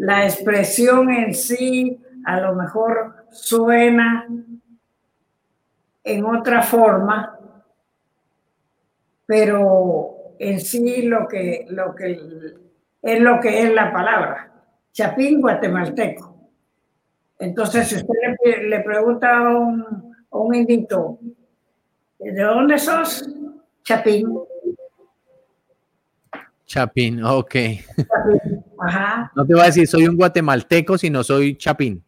la expresión en sí a lo mejor suena en otra forma, pero en sí lo que, lo que es lo que es la palabra. Chapín guatemalteco. Entonces, si usted le, pregunta a un, a indito, ¿de dónde sos? Chapín. Chapín, ok. Ajá. No te voy a decir soy un guatemalteco, sino soy Chapín.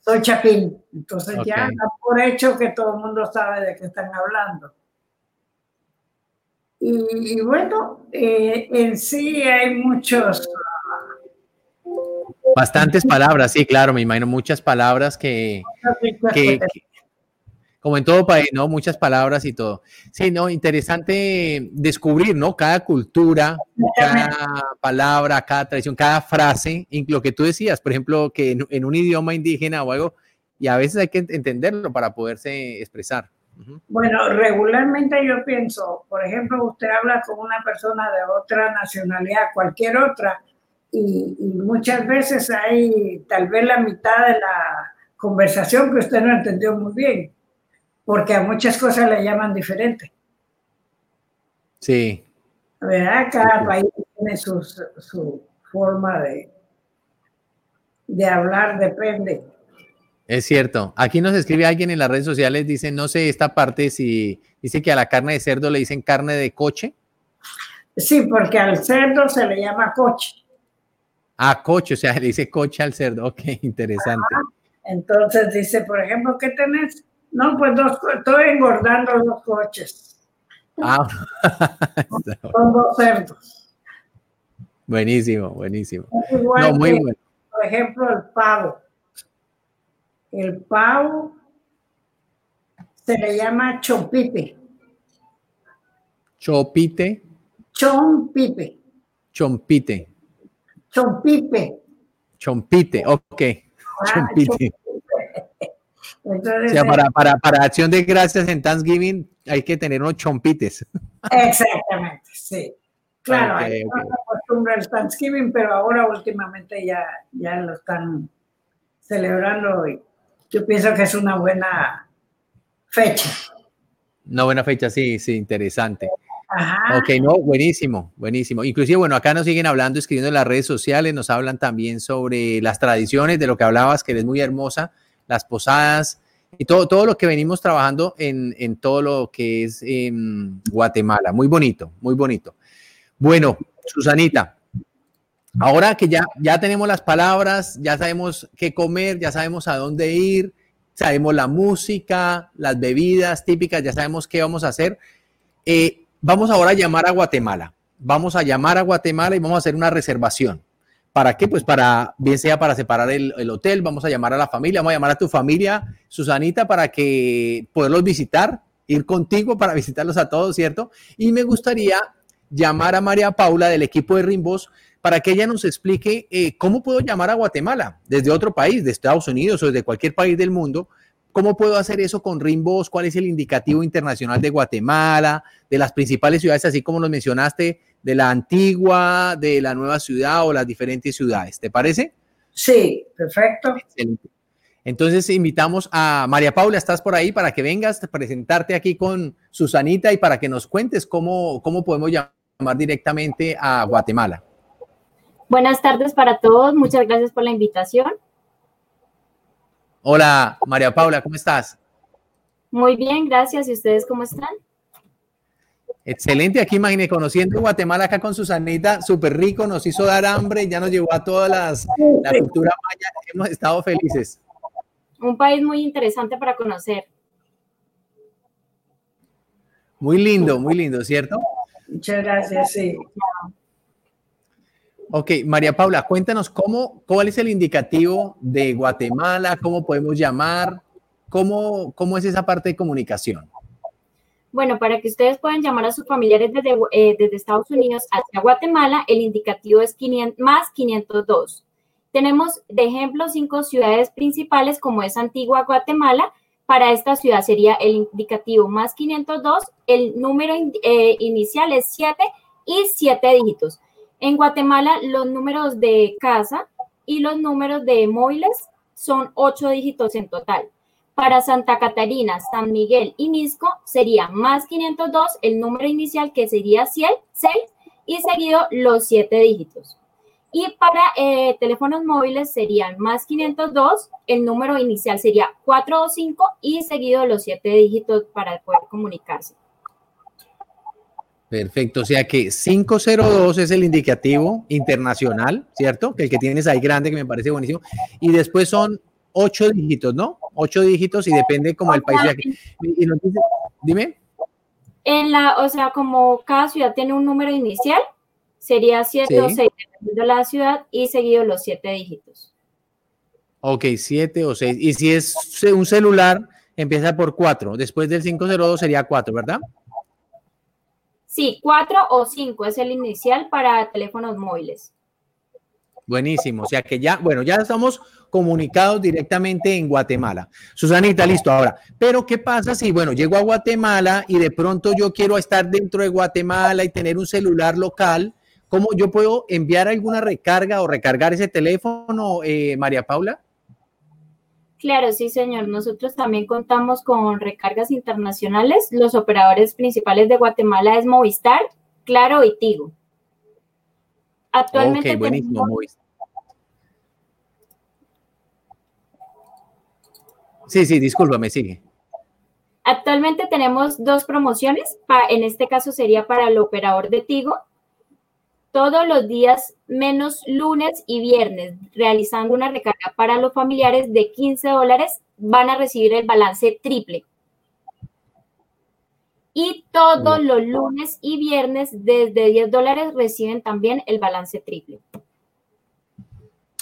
Soy Chapín. Entonces ya por hecho que todo el mundo sabe de qué están hablando. Y, bueno, eh, en sí hay muchos Bastantes palabras, sí, claro, me imagino muchas palabras que, como en todo país, ¿no? Muchas palabras y todo. Sí, no, interesante descubrir, ¿no? Cada cultura, cada palabra, cada tradición, cada frase, lo que tú decías, por ejemplo, que en, un idioma indígena o algo, y a veces hay que entenderlo para poderse expresar. Bueno, regularmente yo pienso, por ejemplo, usted habla con una persona de otra nacionalidad, cualquier otra, y, muchas veces hay tal vez la mitad de la conversación que usted no entendió muy bien, porque a muchas cosas le llaman diferente. Sí. ¿Verdad? Cada país tiene su, su forma de, de hablar, depende. Es cierto. Aquí nos escribe alguien en las redes sociales, dice, no sé esta parte si dice que a la carne de cerdo le dicen carne de coche. Sí, porque al cerdo se le llama coche. Ah, coche, o sea, <laughs> le dice coche al cerdo. Ok, interesante. Entonces dice, por ejemplo, ¿qué tenés? No, pues dos, estoy engordando los coches. Ah, <laughs> son dos cerdos. Buenísimo, buenísimo. no, muy bueno. Por ejemplo, el pavo. El pavo se le llama chompipe. Chopite. Chompipe. Chompite. Chompipe. Chompite, ok. Ah, chompite. Entonces, para, para, para, acción de gracias en Thanksgiving hay que tener unos chompites. Exactamente, sí. Claro, hay una costumbre el Thanksgiving, pero ahora últimamente ya, ya lo están celebrando y yo pienso que es una buena fecha. Una buena fecha, sí, sí, interesante. Ajá. Ok, no, buenísimo, buenísimo. Inclusive, bueno, acá nos siguen hablando, escribiendo en las redes sociales, nos hablan también sobre las tradiciones de lo que hablabas, que eres muy hermosa, las posadas y todo, todo lo que venimos trabajando en, en todo lo que es en Guatemala. Muy bonito, muy bonito. Bueno, Susanita, ahora que ya, ya tenemos las palabras, ya sabemos qué comer, ya sabemos a dónde ir, sabemos la música, las bebidas típicas, ya sabemos qué vamos a hacer. Eh, vamos ahora a llamar a Guatemala. Vamos a llamar a Guatemala y vamos a hacer una reservación. ¿Para qué? Pues para, bien sea para separar el, el, hotel, vamos a llamar a la familia, vamos a llamar a tu familia, Susanita, para que poderlos visitar, ir contigo para <laughs> visitarlos a todos, ¿cierto? Y me gustaría llamar a María Paula del equipo de Rimbos para que ella nos explique eh, cómo puedo llamar a Guatemala desde otro país, de Estados Unidos o desde cualquier país del mundo. ¿Cómo puedo hacer eso con Rimbos? ¿Cuál es el indicativo internacional de Guatemala, de las principales ciudades, así como nos mencionaste, de la antigua, de la nueva ciudad o las diferentes ciudades? ¿Te parece? Sí, perfecto. Excelente. Entonces invitamos a María Paula, estás por ahí para que vengas a presentarte aquí con Susanita y para que nos cuentes cómo, cómo podemos llamar directamente a Guatemala. Buenas tardes para todos, muchas gracias por la invitación. Hola, María Paula, ¿cómo estás? Muy bien, gracias. ¿Y ustedes cómo están? Excelente, aquí imagínate, conociendo Guatemala acá con Susanita, súper rico, nos hizo dar hambre, ya nos llevó a todas las, la cultura maya, hemos estado felices. Un país muy interesante para conocer. Muy lindo, muy lindo, ¿cierto? Muchas gracias, sí. Ok, María Paula, cuéntanos cómo, cuál es el indicativo de Guatemala, cómo podemos llamar, cómo, cómo es esa parte de comunicación. Bueno, para que ustedes puedan llamar a sus familiares desde, eh, desde Estados Unidos hacia Guatemala, el indicativo es 500, más 502. Tenemos de ejemplo cinco ciudades principales como es Antigua Guatemala. Para esta ciudad sería el indicativo más 502. El número eh, inicial es 7 y 7 dígitos. En Guatemala, los números de casa y los números de móviles son ocho dígitos en total. Para Santa Catarina, San Miguel y Misco sería más 502 el número inicial que sería 6 y seguido los siete dígitos. Y para eh, teléfonos móviles serían más 502, el número inicial sería 425 y seguido los siete dígitos para poder comunicarse. Perfecto, o sea que 502 es el indicativo internacional, ¿cierto? Que el que tienes ahí grande, que me parece buenísimo. Y después son ocho dígitos, ¿no? Ocho dígitos y depende como el país. Y, dime. En la, o sea, como cada ciudad tiene un número inicial, sería siete o seis, dependiendo de la ciudad, y seguido los siete dígitos. Ok, siete o seis. Y si es un celular, empieza por cuatro. Después del 502 sería cuatro, ¿verdad? Sí, cuatro o cinco es el inicial para teléfonos móviles. Buenísimo, o sea que ya, bueno, ya estamos comunicados directamente en Guatemala. Susanita, listo ahora. Pero ¿qué pasa si, bueno, llego a Guatemala y de pronto yo quiero estar dentro de Guatemala y tener un celular local? ¿Cómo yo puedo enviar alguna recarga o recargar ese teléfono, eh, María Paula? Claro, sí, señor. Nosotros también contamos con recargas internacionales. Los operadores principales de Guatemala es Movistar, Claro y Tigo. Actualmente. Ok, buenísimo, Movistar. Sí, sí, discúlpame, sigue. Actualmente tenemos dos promociones. En este caso sería para el operador de Tigo todos los días menos lunes y viernes, realizando una recarga para los familiares de 15 dólares, van a recibir el balance triple. Y todos los lunes y viernes desde 10 dólares reciben también el balance triple.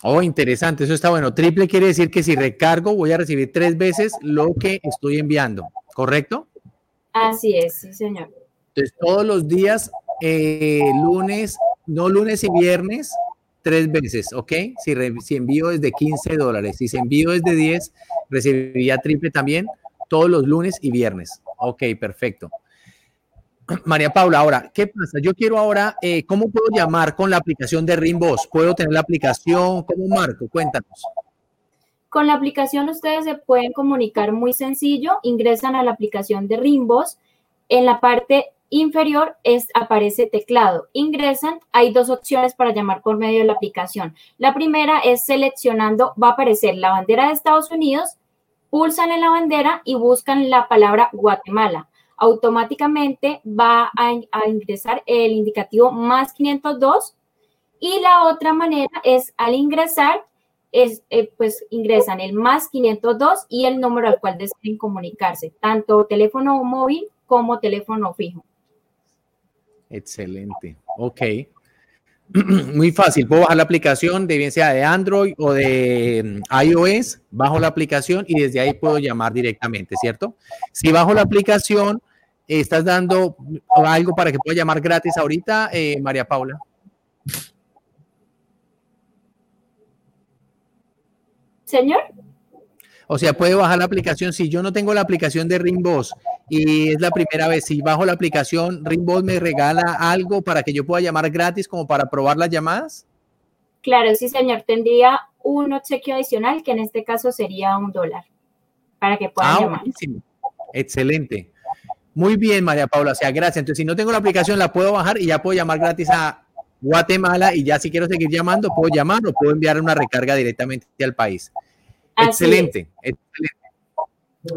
Oh, interesante, eso está bueno. Triple quiere decir que si recargo voy a recibir tres veces lo que estoy enviando, ¿correcto? Así es, sí, señor. Entonces, todos los días, eh, lunes, no lunes y viernes, tres veces, ¿ok? Si, envío desde 15 dólares, si se envío desde 10, recibiría triple también todos los lunes y viernes. Ok, perfecto. <clears throat> María Paula, ahora, ¿qué pasa? Yo quiero ahora, eh, ¿cómo puedo llamar con la aplicación de Rimbos? ¿Puedo tener la aplicación? ¿Cómo marco? Cuéntanos. Con la aplicación ustedes se pueden comunicar muy sencillo, ingresan a la aplicación de Rimbos, en la parte inferior es, aparece teclado. Ingresan, hay dos opciones para llamar por medio de la aplicación. La primera es seleccionando, va a aparecer la bandera de Estados Unidos, pulsan en la bandera y buscan la palabra Guatemala. Automáticamente va a, ingresar el indicativo más 502 y la otra manera es al ingresar es, eh, pues ingresan el más 502 y el número al cual deseen comunicarse, tanto teléfono móvil como teléfono fijo. Excelente. Ok. <clears throat> Muy fácil. Puedo bajar la aplicación, de bien sea de Android o de mm, iOS, bajo la aplicación y desde ahí puedo llamar directamente, ¿cierto? Si bajo la aplicación, ¿estás dando algo para que pueda llamar gratis ahorita, eh, María Paula? Señor. O sea, puede bajar la aplicación. Si yo no tengo la aplicación de Ringboss y es la primera vez, si bajo la aplicación, Ringboss me regala algo para que yo pueda llamar gratis como para probar las llamadas. Claro, sí, señor. Tendría un obsequio adicional que en este caso sería un dólar para que puedan ah, llamar. Excelente. Muy bien, María Paula. O sea, gracias. Entonces, si no tengo la aplicación, la puedo bajar y ya puedo llamar gratis a Guatemala y ya si quiero seguir llamando, puedo llamar o puedo enviar una recarga directamente al país. Excelente, excelente.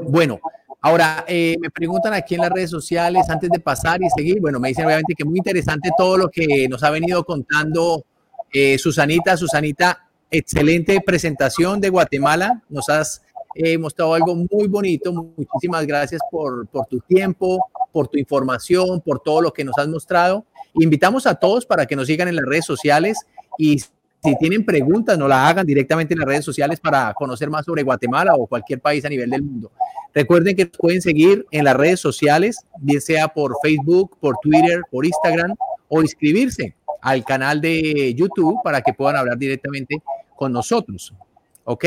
Bueno, ahora eh, me preguntan aquí en las redes sociales antes de pasar y seguir. Bueno, me dicen obviamente que muy interesante todo lo que nos ha venido contando eh, Susanita. Susanita, excelente presentación de Guatemala. Nos has eh, mostrado algo muy bonito. Muchísimas gracias por, por tu tiempo, por tu información, por todo lo que nos has mostrado. Invitamos a todos para que nos sigan en las redes sociales y si tienen preguntas, no la hagan directamente en las redes sociales para conocer más sobre Guatemala o cualquier país a nivel del mundo. Recuerden que pueden seguir en las redes sociales, bien sea por Facebook, por Twitter, por Instagram o inscribirse al canal de YouTube para que puedan hablar directamente con nosotros. ¿Ok?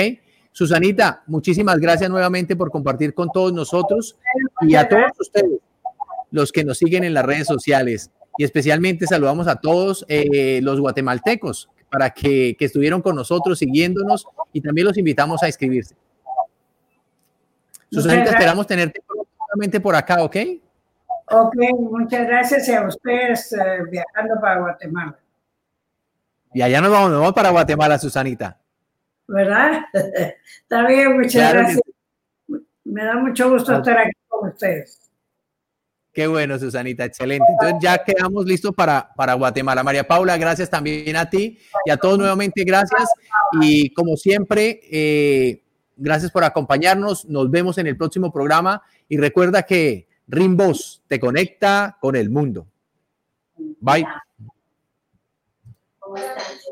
Susanita, muchísimas gracias nuevamente por compartir con todos nosotros y a todos ustedes, los que nos siguen en las redes sociales y especialmente saludamos a todos eh, los guatemaltecos para que, estuvieron con nosotros siguiéndonos y también los invitamos a inscribirse. Susanita, esperamos tenerte próximamente por acá, ¿ok? Ok, muchas gracias a ustedes eh, viajando para Guatemala. Y allá nos vamos, nos vamos para Guatemala, Susanita. ¿Verdad? <laughs> Está bien, muchas gracias. Me da mucho gusto estar aquí con ustedes. Qué bueno, Susanita, excelente. Entonces ya quedamos listos para, para Guatemala. María Paula, gracias también a ti y a todos nuevamente, gracias. Y como siempre, eh, gracias por acompañarnos. Nos vemos en el próximo programa y recuerda que Rimbos te conecta con el mundo. Bye.